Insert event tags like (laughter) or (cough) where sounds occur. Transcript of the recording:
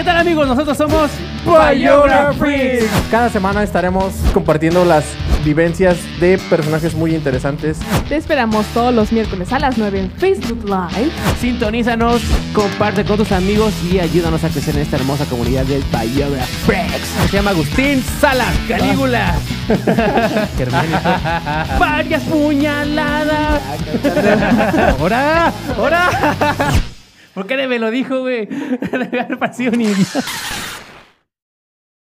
¿Qué tal amigos? Nosotros somos Biographies. Cada semana estaremos compartiendo las vivencias de personajes muy interesantes. Te esperamos todos los miércoles a las 9 en Facebook Live. Sintonízanos, comparte con tus amigos y ayúdanos a crecer en esta hermosa comunidad de Biographies. Se llama Agustín Salas Calígula. (laughs) Varias puñaladas. (laughs) ¡Ahora! ¡Ahora! ¿Por qué me lo dijo, güey? (laughs) Debe haber parecido un idiota.